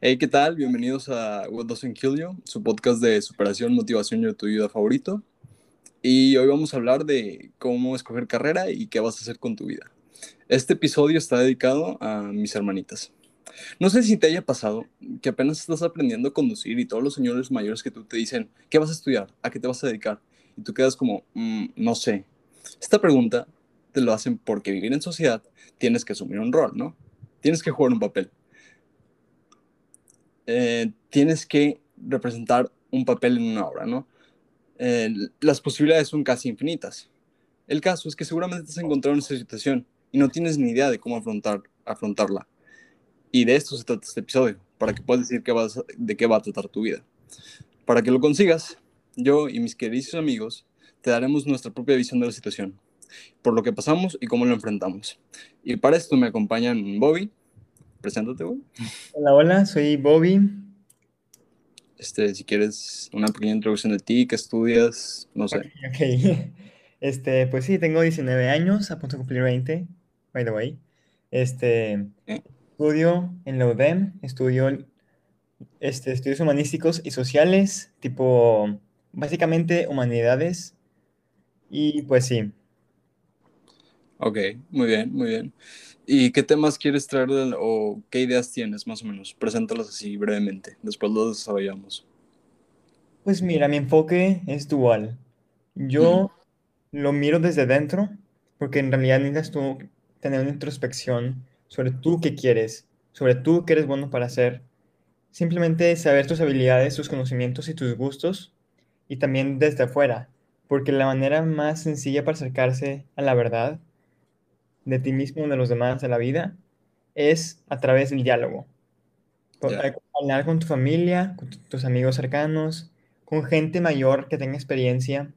Hey, ¿qué tal? Bienvenidos a What Doesn't Kill You, su podcast de superación, motivación y tu vida favorito. Y hoy vamos a hablar de cómo escoger carrera y qué vas a hacer con tu vida. Este episodio está dedicado a mis hermanitas. No sé si te haya pasado que apenas estás aprendiendo a conducir y todos los señores mayores que tú te dicen, ¿qué vas a estudiar? ¿A qué te vas a dedicar? Y tú quedas como, "Mm, no sé. Esta pregunta te lo hacen porque vivir en sociedad tienes que asumir un rol, ¿no? Tienes que jugar un papel. Eh, tienes que representar un papel en una obra, ¿no? Eh, las posibilidades son casi infinitas. El caso es que seguramente te has encontrado en esta situación y no tienes ni idea de cómo afrontar, afrontarla. Y de esto se trata este episodio, para que puedas decir qué vas de qué va a tratar tu vida. Para que lo consigas, yo y mis queridos amigos te daremos nuestra propia visión de la situación, por lo que pasamos y cómo lo enfrentamos. Y para esto me acompañan Bobby. Preséntate, güey. Hola, hola, soy Bobby. Este, si quieres una pequeña introducción de ti, qué estudias, no sé. Ok. Este, pues sí, tengo 19 años, a punto de cumplir 20, by the way. Este, Eh. estudio en la UDEM, estudio este, estudios humanísticos y sociales, tipo, básicamente humanidades. Y pues sí, Ok, muy bien, muy bien. ¿Y qué temas quieres traer del- o qué ideas tienes, más o menos? Preséntalas así brevemente, después lo desarrollamos. pues mira, mi enfoque es dual. Yo lo miro desde dentro, porque en realidad necesitas tú tener una introspección sobre tú qué quieres, sobre tú qué eres bueno para hacer. Simplemente saber tus habilidades, tus conocimientos y tus gustos, y también desde afuera, porque la manera más sencilla para acercarse a la verdad de ti mismo, de los demás, de la vida, es a través del diálogo. Ya. Hablar con tu familia, con tu- tus amigos cercanos, con gente mayor que tenga experiencia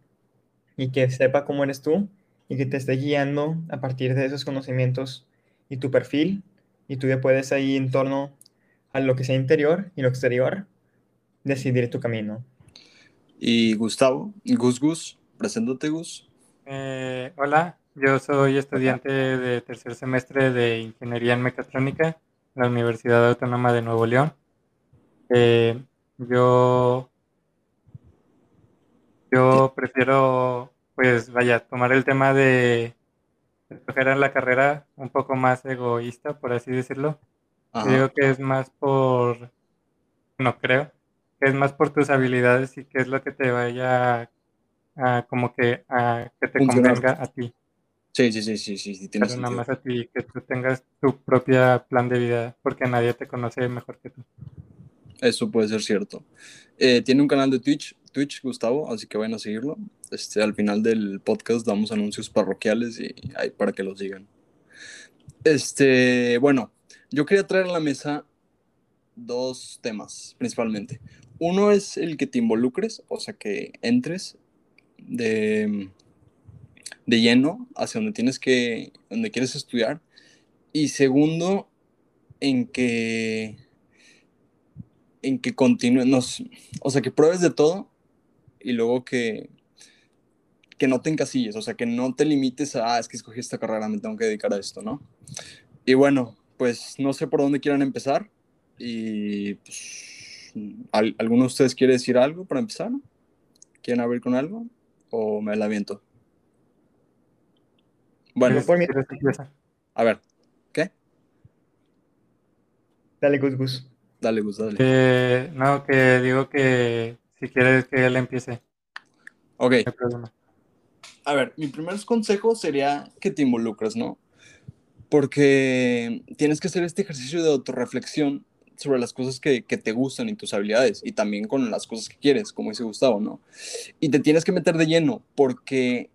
y que sepa cómo eres tú y que te esté guiando a partir de esos conocimientos y tu perfil y tú ya puedes ahí en torno a lo que sea interior y lo exterior decidir tu camino. Y Gustavo, Gus Gus, preséntate Gus. Eh, hola, yo soy estudiante de tercer semestre de Ingeniería en Mecatrónica en la Universidad Autónoma de Nuevo León. Eh, yo, yo prefiero, pues vaya, tomar el tema de escoger la carrera un poco más egoísta, por así decirlo. Yo digo que es más por, no creo, que es más por tus habilidades y qué es lo que te vaya a, como que a que te Funcionar. convenga a ti. Sí, sí, sí, sí, sí, sí, tiene Pero nada más a ti, que tú tengas tu propia plan de vida, porque nadie te conoce mejor que tú. Eso puede ser cierto. Eh, tiene un canal de Twitch, Twitch Gustavo, así que vayan a seguirlo. Este, al final del podcast damos anuncios parroquiales y ahí para que los sigan. Este, bueno, yo quería traer a la mesa dos temas principalmente. Uno es el que te involucres, o sea, que entres de, de lleno hacia donde tienes que, donde quieres estudiar. Y segundo, en que en que continúes, o sea, que pruebes de todo y luego que, que no te encasilles, o sea, que no te limites a, ah, es que escogí esta carrera, me tengo que dedicar a esto, ¿no? Y bueno, pues no sé por dónde quieran empezar y pues, ¿al- ¿alguno de ustedes quiere decir algo para empezar? ¿Quieren abrir con algo o me la aviento? Bueno, ¿Quieres- por empezar? a ver, ¿qué? Dale, Gus Gus. Dale, Gus, dale. Que- no, que digo que si quieres que él empiece, Ok. no hay problema. A ver, mi primer consejo sería que te involucres, ¿no? Porque tienes que hacer este ejercicio de autorreflexión sobre las cosas que, que te gustan y tus habilidades, y también con las cosas que quieres, como dice Gustavo, ¿no? Y te tienes que meter de lleno, porque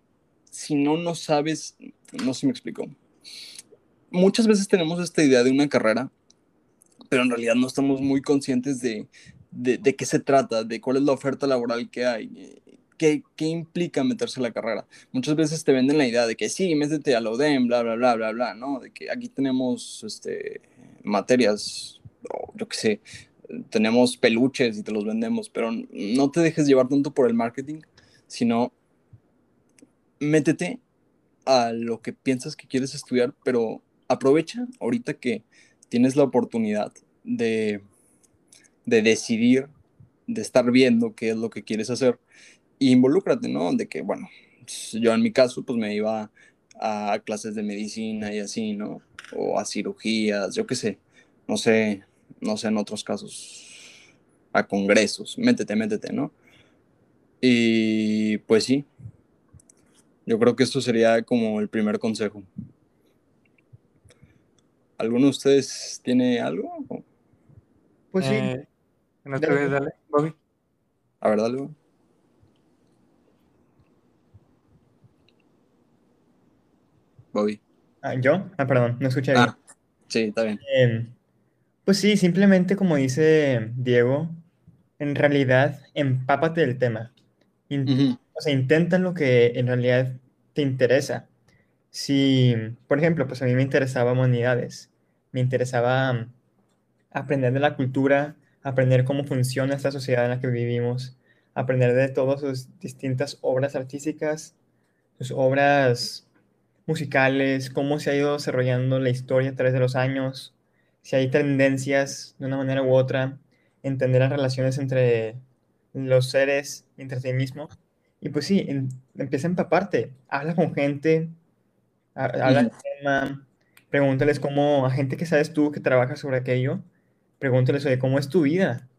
si no, no sabes, no sé si me explico. Muchas veces tenemos esta idea de una carrera, pero en realidad no estamos muy conscientes de, de, de qué se trata, de cuál es la oferta laboral que hay, eh, qué, qué implica meterse a la carrera. Muchas veces te venden la idea de que sí, métete a la UDEM, bla, bla, bla, bla, bla, ¿no? De que aquí tenemos este, materias, yo qué sé, tenemos peluches y te los vendemos, pero no te dejes llevar tanto por el marketing, sino métete a lo que piensas que quieres estudiar, pero aprovecha ahorita que tienes la oportunidad de, de decidir, de estar viendo qué es lo que quieres hacer. Y involúcrate, ¿no? De que, bueno, yo en mi caso, pues me iba a clases de medicina y así, ¿no? O a cirugías, yo qué sé, no sé, no sé en otros casos, a congresos, métete, métete, ¿no? Y pues sí, yo creo que esto sería como el primer consejo. ¿Alguno de ustedes tiene algo? Pues sí. Eh, ¿No te ves, dale, Bobby? A ver, dale. Bobby. Ah, ¿Yo? Ah, perdón, no escuché bien. Ah, sí, está bien. Em, pues sí, simplemente como dice Diego, en realidad empápate del tema. O sea, intenta lo que en realidad te interesa. Si, por ejemplo, pues a mí me interesaba humanidades, me interesaba mm, aprender de la cultura, aprender cómo funciona esta sociedad en la que vivimos, aprender de todas sus distintas obras artísticas, sus obras musicales, cómo se ha ido desarrollando la historia a través de los años, si hay tendencias de una manera u otra, entender las relaciones entre los seres entre sí mismo. Y pues sí, en- empieza a empaparte, habla con gente, ha- habla del tema, pregúntales cómo, a gente que sabes tú que trabaja sobre aquello, pregúntales, oye, ¿cómo es tu vida?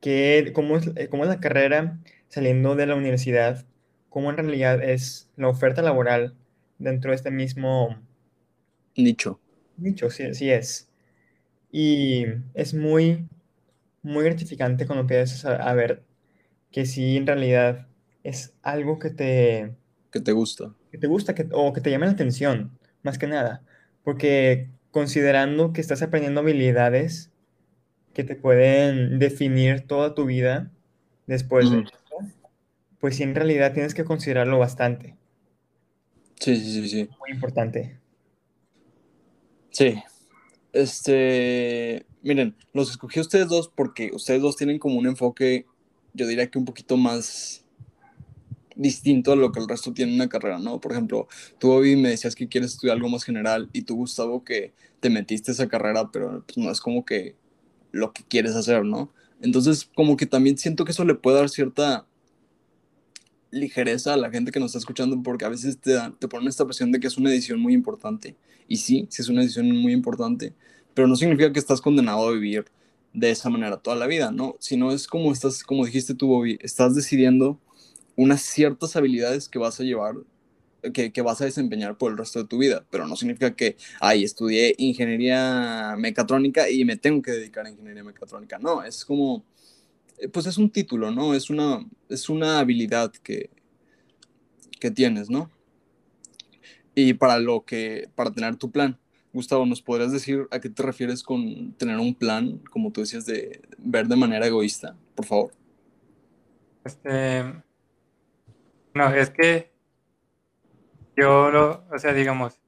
¿Qué, cómo es, eh, cómo es la carrera saliendo de la universidad? ¿Cómo en realidad es la oferta laboral dentro de este mismo Nicho. nicho? Sí, sí es. Y es muy, muy gratificante cuando empiezas a, a ver que sí en realidad es algo que te, que te gusta. que te gusta que, o que te llame la atención, más que nada. Porque considerando que estás aprendiendo habilidades que te pueden definir toda tu vida después de eso, pues sí en realidad tienes que considerarlo bastante. Sí, sí, sí, sí. Muy importante. Sí. Este, miren, los escogí a ustedes dos porque ustedes dos tienen como un enfoque, yo diría que un poquito más distinto a lo que el resto tiene en una carrera, ¿no? Por ejemplo, tú, Bobby, me decías que quieres estudiar algo más general y tú, Gustavo, que te metiste esa carrera, pero pues, no es como que lo que quieres hacer, ¿no? Entonces, como que también siento que eso le puede dar cierta ligereza a la gente que nos está escuchando porque a veces te, te ponen esta presión de que es una edición muy importante. Y sí, sí es una edición muy importante, pero no significa que estás condenado a vivir de esa manera toda la vida, ¿no? Sino es como estás, como dijiste tú, Bobby, estás decidiendo unas ciertas habilidades que vas a llevar, que, que vas a desempeñar por el resto de tu vida, pero no significa que, ay, estudié ingeniería mecatrónica y me tengo que dedicar a ingeniería mecatrónica. No, es como, eh, pues es un título, ¿no? Es una, es una habilidad que, que tienes, ¿no? Y para lo que, para tener tu plan. Gustavo, ¿nos podrías decir a qué te refieres con tener un plan, como tú decías, de ver de manera egoísta? Por favor. Este, no, es que yo lo, o sea, digamos,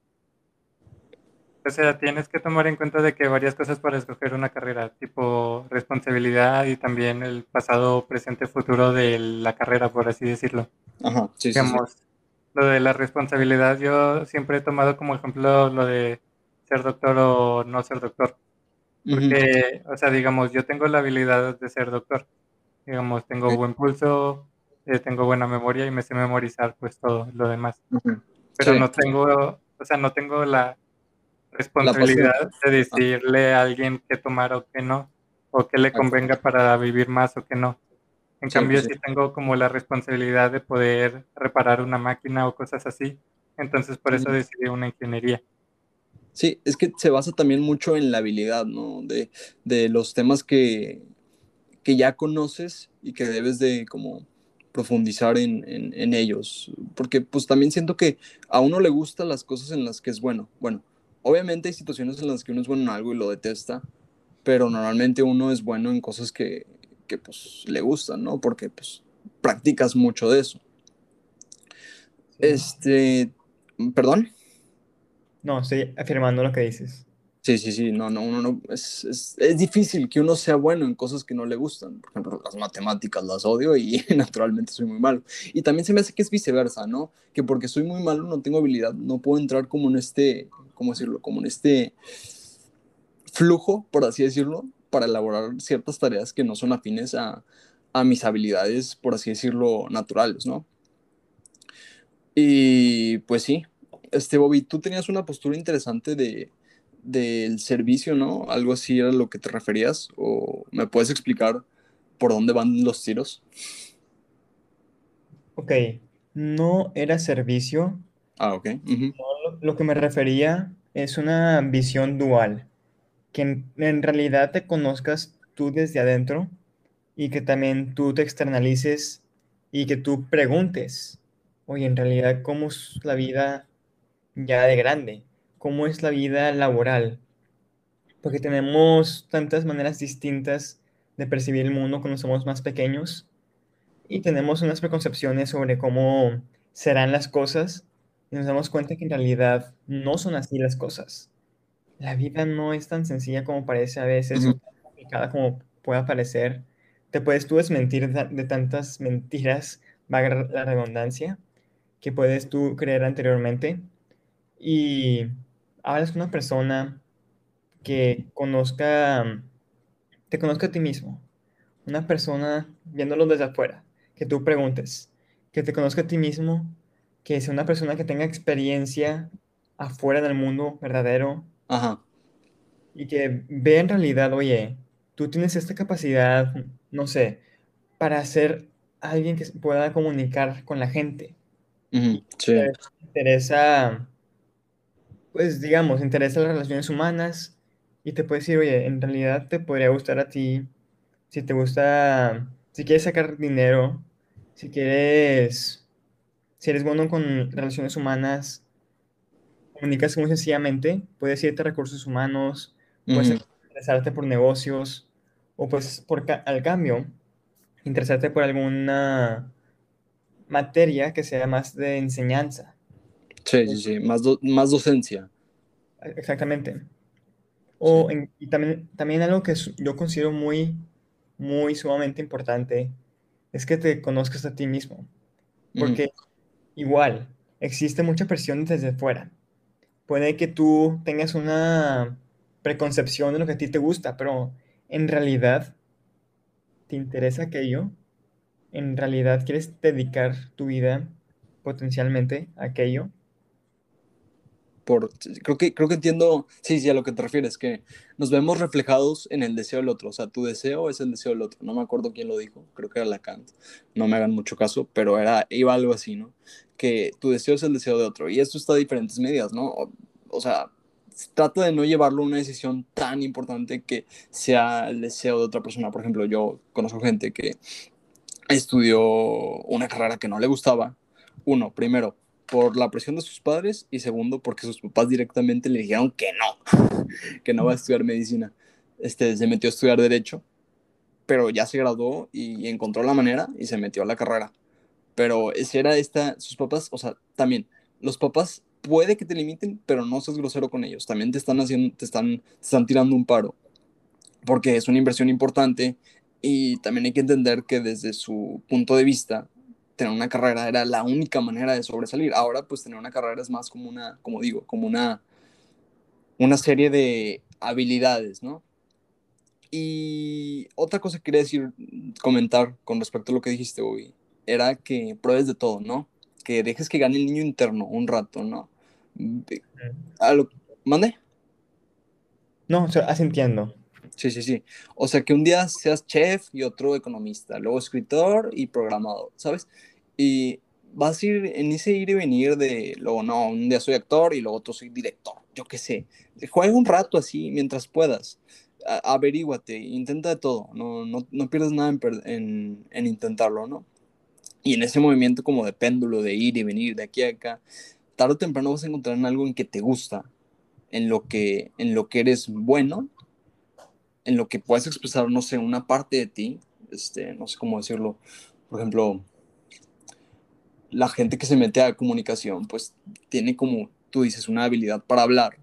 o sea, tienes que tomar en cuenta de que varias cosas para escoger una carrera, tipo responsabilidad y también el pasado, presente, futuro de la carrera, por así decirlo. Ajá, sí, sí, sí. Digamos, lo de la responsabilidad, yo siempre he tomado como ejemplo lo de ser doctor o no ser doctor. Porque, o sea, digamos, yo tengo la habilidad de ser doctor. Digamos, tengo buen pulso, eh, tengo buena memoria y me sé memorizar pues todo lo demás. ujú. Pero Sí. no tengo, o sea, no tengo la responsabilidad de decirle a alguien qué tomar o qué no, o qué le convenga para vivir más o qué no. En Sí, cambio, sí. sí tengo como la responsabilidad de poder reparar una máquina o cosas así. Entonces, por eso decidí una ingeniería. Sí, es que se basa también mucho en la habilidad, ¿no? De, de los temas que, que ya conoces y que debes de como profundizar en, en, en ellos. Porque pues también siento que a uno le gustan las cosas en las que es bueno. Bueno, obviamente hay situaciones en las que uno es bueno en algo y lo detesta, pero normalmente uno es bueno en cosas que, que pues le gustan, ¿no? Porque pues practicas mucho de eso. Este, perdón. No, estoy afirmando lo que dices. Sí, sí, sí, no, no, uno no, es, es, es difícil que uno sea bueno en cosas que no le gustan. Por ejemplo, las matemáticas las odio y naturalmente soy muy malo. Y también se me hace que es viceversa, ¿no? Que porque soy muy malo, no tengo habilidad, no puedo entrar como en este, ¿cómo decirlo? Como en este flujo, por así decirlo, para elaborar ciertas tareas que no son afines a, a mis habilidades, por así decirlo, naturales, ¿no? Y pues sí, este Bobby, tú tenías una postura interesante de del servicio, ¿no? Algo así era lo que te referías, o me puedes explicar por dónde van los tiros. Ok, no era servicio. Ah, ok. No, lo que me refería es una visión dual, que en, en realidad te conozcas tú desde adentro y que también tú te externalices y que tú preguntes, oye, en realidad, ¿cómo es la vida ya de grande? ¿Cómo es la vida laboral? Porque tenemos tantas maneras distintas de percibir el mundo cuando somos más pequeños y tenemos unas preconcepciones sobre cómo serán las cosas y nos damos cuenta que en realidad no son así las cosas. La vida no es tan sencilla como parece a veces o tan complicada como pueda parecer. Te puedes tú desmentir de, tantas mentiras, valga la redundancia, que puedes tú creer anteriormente. Y hablas con una persona que conozca, te conozca a ti mismo. Una persona viéndolo desde afuera, que tú preguntes, que te conozca a ti mismo, que sea una persona que tenga experiencia afuera del mundo verdadero Ajá. y que vea en realidad, oye, tú tienes esta capacidad, no sé, para ser alguien que pueda comunicar con la gente. Sí. Te interesa, pues digamos, te interesa las relaciones humanas y te puede decir, oye, en realidad te podría gustar a ti, si te gusta, si quieres sacar dinero, si quieres, si eres bueno con relaciones humanas, comunicas muy sencillamente, puedes irte a recursos humanos, puedes interesarte por negocios o pues por ca- al cambio, interesarte por alguna materia que sea más de enseñanza. Sí, sí, sí. Más, do- más docencia. Exactamente. O en- y también, también algo que yo considero muy, muy sumamente importante es que te conozcas a ti mismo. Ujú, Porque igual, existe mucha presión desde fuera. Puede que tú tengas una preconcepción de lo que a ti te gusta, pero en realidad, ¿te interesa aquello? ¿En realidad quieres dedicar tu vida potencialmente a aquello? Por, creo que, creo que entiendo, sí, sí, a lo que te refieres, que nos vemos reflejados en el deseo del otro, o sea, tu deseo es el deseo del otro, no me acuerdo quién lo dijo, creo que era Lacan, no me hagan mucho caso, pero era, iba algo así, ¿no? Que tu deseo es el deseo de otro, y esto está a diferentes medidas, ¿no? O, o sea, trata de no llevarlo a una decisión tan importante que sea el deseo de otra persona, por ejemplo, yo conozco gente que estudió una carrera que no le gustaba, uno, primero, por la presión de sus padres y segundo, porque sus papás directamente le dijeron que no, que no va a estudiar medicina. Este, se metió a estudiar derecho, pero ya se graduó y encontró la manera y se metió a la carrera. Pero ese era esta, sus papás, o sea, también, los papás puede que te limiten, pero no seas grosero con ellos. También te están haciendo, te están, te están tirando un paro, porque es una inversión importante y también hay que entender que desde su punto de vista, tener una carrera era la única manera de sobresalir. Ahora, pues tener una carrera es más como una, como digo, como una, una serie de habilidades, ¿no? Y otra cosa que quería decir, comentar con respecto a lo que dijiste hoy, era que pruebes de todo, ¿no? Que dejes que gane el niño interno un rato, ¿no? A lo, ¿Mande? No, o sea, así entiendo. Sí, sí, sí. O sea, que un día seas chef y otro economista, luego escritor y programador, ¿sabes? Y vas a ir en ese ir y venir de, luego no, un día soy actor y luego otro soy director, yo qué sé. Juega un rato así mientras puedas. A averíguate, intenta todo, no, no, no pierdas nada en, en, en, intentarlo, ¿no? Y en ese movimiento como de péndulo, de ir y venir de aquí a acá, tarde o temprano vas a encontrar en algo en que te gusta, en lo que, en lo que eres bueno en lo que puedes expresar, no sé, una parte de ti, este, no sé cómo decirlo, por ejemplo, la gente que se mete a comunicación, pues tiene como, tú dices, una habilidad para hablar,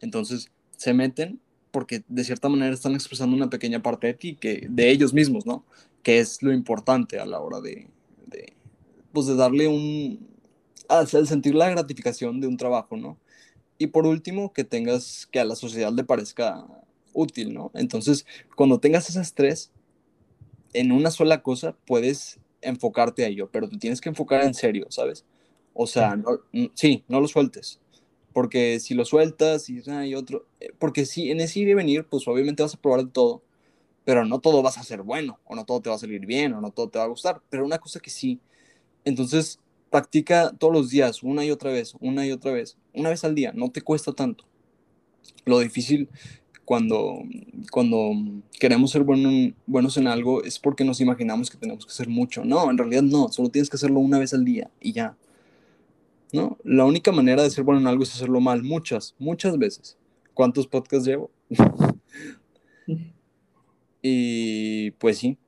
entonces se meten porque de cierta manera están expresando una pequeña parte de ti, que, de ellos mismos, ¿no? Que es lo importante a la hora de, de pues de darle un, al sentir la gratificación de un trabajo, ¿no? Y por último, que tengas, que a la sociedad le parezca útil, ¿no? Entonces, cuando tengas esas tres en una sola cosa, puedes enfocarte a ello, pero te tienes que enfocar en serio, ¿sabes? O sea, no, sí, no lo sueltes. Porque si lo sueltas y hay otro, eh, porque si en ese ir y venir, pues obviamente vas a probar de todo, pero no todo vas a ser bueno, o no todo te va a salir bien, o no todo te va a gustar, pero una cosa que sí. Entonces, practica todos los días, una y otra vez, una y otra vez, una vez al día, no te cuesta tanto. Lo difícil cuando, cuando queremos ser buenos en algo es porque nos imaginamos que tenemos que hacer mucho. No, en realidad no, solo tienes que hacerlo una vez al día y ya. ¿No? La única manera de ser bueno en algo es hacerlo mal, muchas, muchas veces. ¿Cuántos podcasts llevo? y pues sí.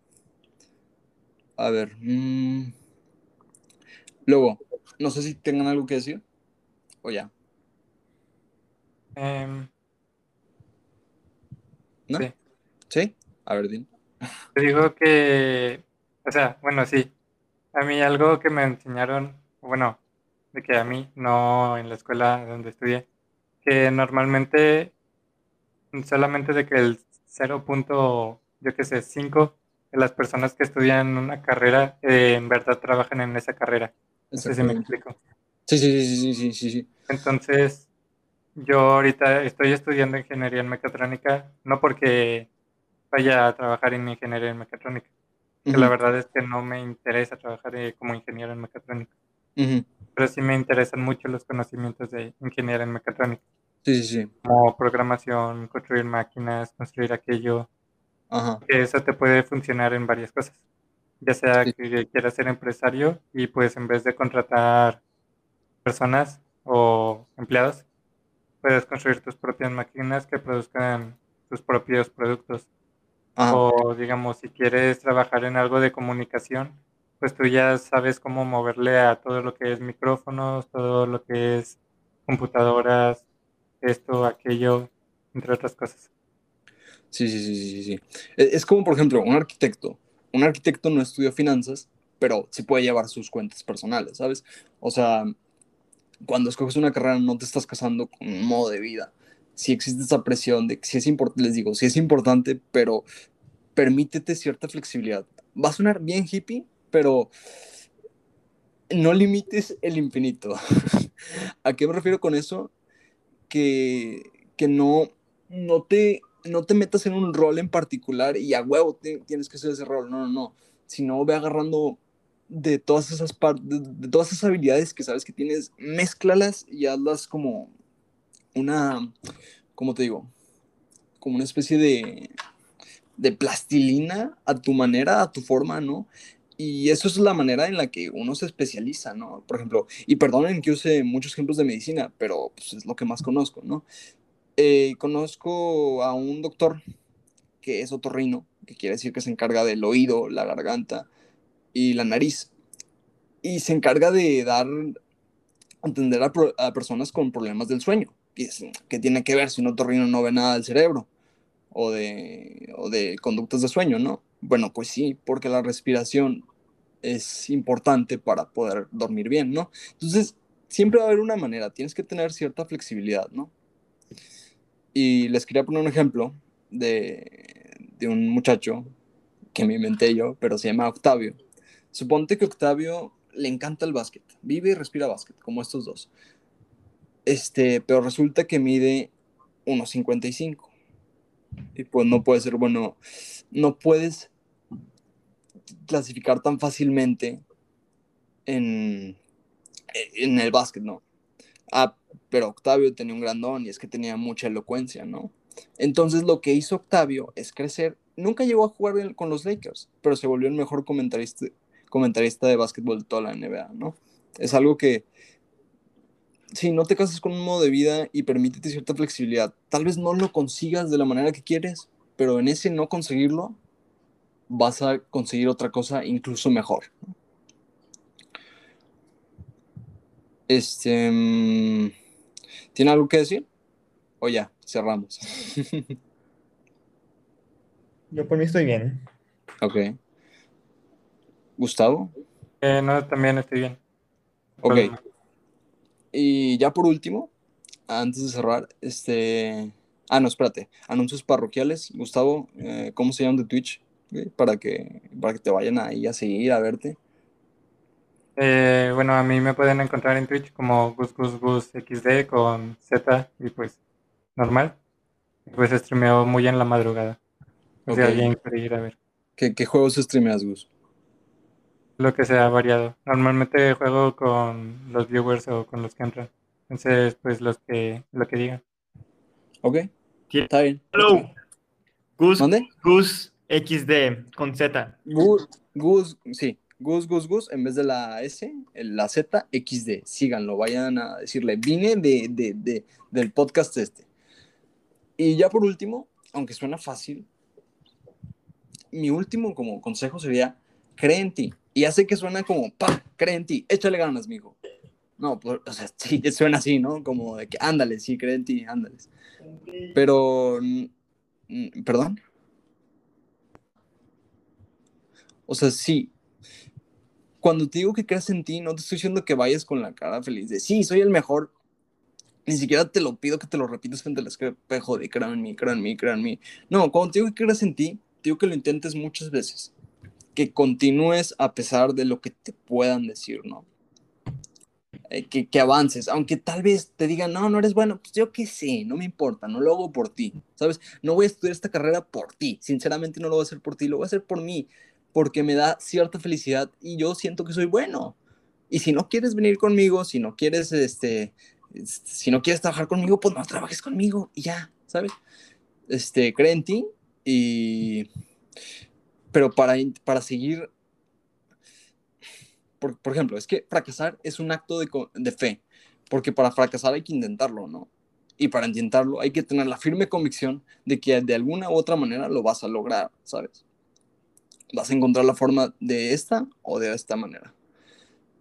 A ver. Mm, luego, no sé si tengan algo que decir o ya. Em, ¿No? Sí. ¿Sí? A ver, Dean. Te digo que, o sea, bueno, sí. A mí algo que me enseñaron, bueno, de que a mí, no en la escuela donde estudié, que normalmente solamente de que el 0. yo qué sé, 5 de las personas que estudian una carrera eh, en verdad trabajan en esa carrera. No sé si me explico. Sí, sí, sí, sí, sí. Entonces, yo ahorita estoy estudiando ingeniería en mecatrónica, no porque vaya a trabajar en ingeniería en mecatrónica, que la verdad es que no me interesa trabajar eh, como ingeniero en mecatrónica, pero sí me interesan mucho los conocimientos de ingeniería en mecatrónica. Sí, sí, sí. Como programación, construir máquinas, construir aquello. Que eso te puede funcionar en varias cosas. Ya sea que quieras ser empresario y pues en vez de contratar personas o empleados, puedes construir tus propias máquinas que produzcan tus propios productos. O digamos, si quieres trabajar en algo de comunicación, pues tú ya sabes cómo moverle a todo lo que es micrófonos, todo lo que es computadoras, esto, aquello, entre otras cosas. Sí, sí, sí, sí, sí. Es como, por ejemplo, un arquitecto. Un arquitecto no estudia finanzas, pero sí puede llevar sus cuentas personales, ¿sabes? O sea, cuando escoges una carrera no te estás casando con un modo de vida. Si existe esa presión de que si es importante, les digo, si es importante, pero permítete cierta flexibilidad. Va a sonar bien hippie, pero no limites el infinito. ¿A qué me refiero con eso? Que, que no, no, te, no te metas en un rol en particular y a huevo tienes que hacer ese rol. No, no, no. Sino ve agarrando de todas esas partes, de, todas esas habilidades que sabes que tienes, mézclalas y hazlas como una, ¿cómo te digo? Como una especie de, de plastilina a tu manera, a tu forma, ¿no? Y eso es la manera en la que uno se especializa, ¿no? Por ejemplo, y perdonen que use muchos ejemplos de medicina, pero pues, es lo que más conozco, ¿no? Eh, conozco a un doctor que es otorrino, que quiere decir que se encarga del oído, la garganta, y la nariz. Y se encarga de dar, entender a, personas con problemas del sueño. que tiene que ver si un otorrino no ve nada del cerebro o de, o de conductas de sueño, no? Bueno, pues sí, porque la respiración es importante para poder dormir bien, ¿no? Entonces, siempre va a haber una manera, tienes que tener cierta flexibilidad, ¿no? Y les quería poner un ejemplo de, de un muchacho que me inventé yo, pero se llama Octavio. Suponte que Octavio le encanta el básquet, vive y respira básquet, como estos dos. Este, pero resulta que mide 1.55. Y pues no puede ser, bueno, no puedes clasificar tan fácilmente en, en el básquet, ¿no? Ah, pero Octavio tenía un grandón y es que tenía mucha elocuencia, ¿no? Entonces lo que hizo Octavio es crecer. Nunca llegó a jugar con los Lakers, pero se volvió el mejor comentarista, comentarista de básquetbol de toda la NBA, ¿no? Es algo que, si no te casas con un modo de vida y permítete cierta flexibilidad, tal vez no lo consigas de la manera que quieres, pero en ese no conseguirlo, vas a conseguir otra cosa incluso mejor. Este, mm, ¿tiene algo que decir? O ya, cerramos. Yo por mí estoy bien. Ok. Gustavo. Eh, no, también estoy bien. Ok. Y ya por último, antes de cerrar, este, Ah, no, espérate. Anuncios parroquiales. Gustavo, eh, ¿cómo se llaman de Twitch? Para que, para que te vayan ahí a seguir, a verte. Eh, bueno, a mí me pueden encontrar en Twitch como XD con Z y pues normal. Pues streameo muy en la madrugada. O sea, alguien quiere ir a ver. ¿Qué, qué juegos streameas, Gus? Lo que sea variado. Normalmente juego con los viewers o con los que entran. Entonces, pues los que, lo que digan. Ok. Está bien. Hello. Gus, ¿Dónde? Gus XD con Z. Gus, Gus, sí. Gus, Gus, Gus, en vez de la S, la Z, XD. Síganlo, vayan a decirle. Vine de, de, de, del podcast este. Y ya por último, aunque suena fácil, mi último como consejo sería, cree en ti. Y hace que suena como, pa, cree en ti, échale ganas, mijo. No, pues, o sea, sí, suena así, ¿no? Como de que, ándale, sí, cree en ti, ándale. Pero, ¿perdón? O sea, sí. Cuando te digo que crees en ti, no te estoy diciendo que vayas con la cara feliz de, sí, soy el mejor. Ni siquiera te lo pido que te lo repitas frente al espejo de, creo en mí, creo en mí. No, cuando te digo que crees en ti, te digo que lo intentes muchas veces que continúes a pesar de lo que te puedan decir, ¿no? Eh, que, que, avances, aunque tal vez te digan, no, no eres bueno, pues yo qué sé, no me importa, no lo hago por ti, ¿sabes? No voy a estudiar esta carrera por ti, sinceramente no lo voy a hacer por ti, lo voy a hacer por mí, porque me da cierta felicidad y yo siento que soy bueno. Y si no quieres venir conmigo, si no quieres, este, si no quieres trabajar conmigo, pues no trabajes conmigo y ya, ¿sabes? Este, cree ti y pero para, para seguir, por, por, ejemplo, es que fracasar es un acto de, de fe, porque para fracasar hay que intentarlo, ¿no? Y para intentarlo hay que tener la firme convicción de que de alguna u otra manera lo vas a lograr, ¿sabes? Vas a encontrar la forma de esta o de esta manera.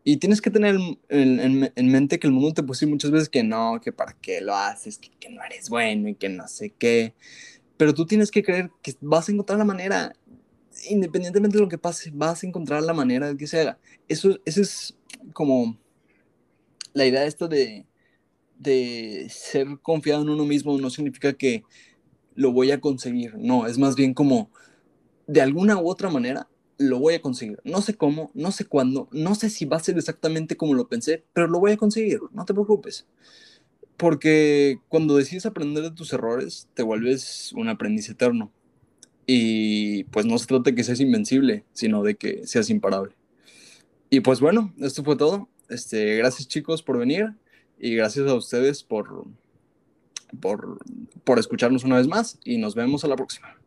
Y tienes que tener en, en, en, mente que el mundo te puede decir muchas veces que no, que para qué lo haces, que, que, no eres bueno y que no sé qué. Pero tú tienes que creer que vas a encontrar la manera independientemente de lo que pase, vas a encontrar la manera de que se haga. Eso, eso es como la idea de esto de, de ser confiado en uno mismo no significa que lo voy a conseguir, no, es más bien como de alguna u otra manera lo voy a conseguir. No sé cómo, no sé cuándo, no sé si va a ser exactamente como lo pensé, pero lo voy a conseguir, no te preocupes. Porque cuando decides aprender de tus errores, te vuelves un aprendiz eterno. Y pues no se trata de que seas invencible, sino de que seas imparable. Y pues bueno, esto fue todo. Este, gracias chicos por venir y gracias a ustedes por, por, por escucharnos una vez más y nos vemos a la próxima.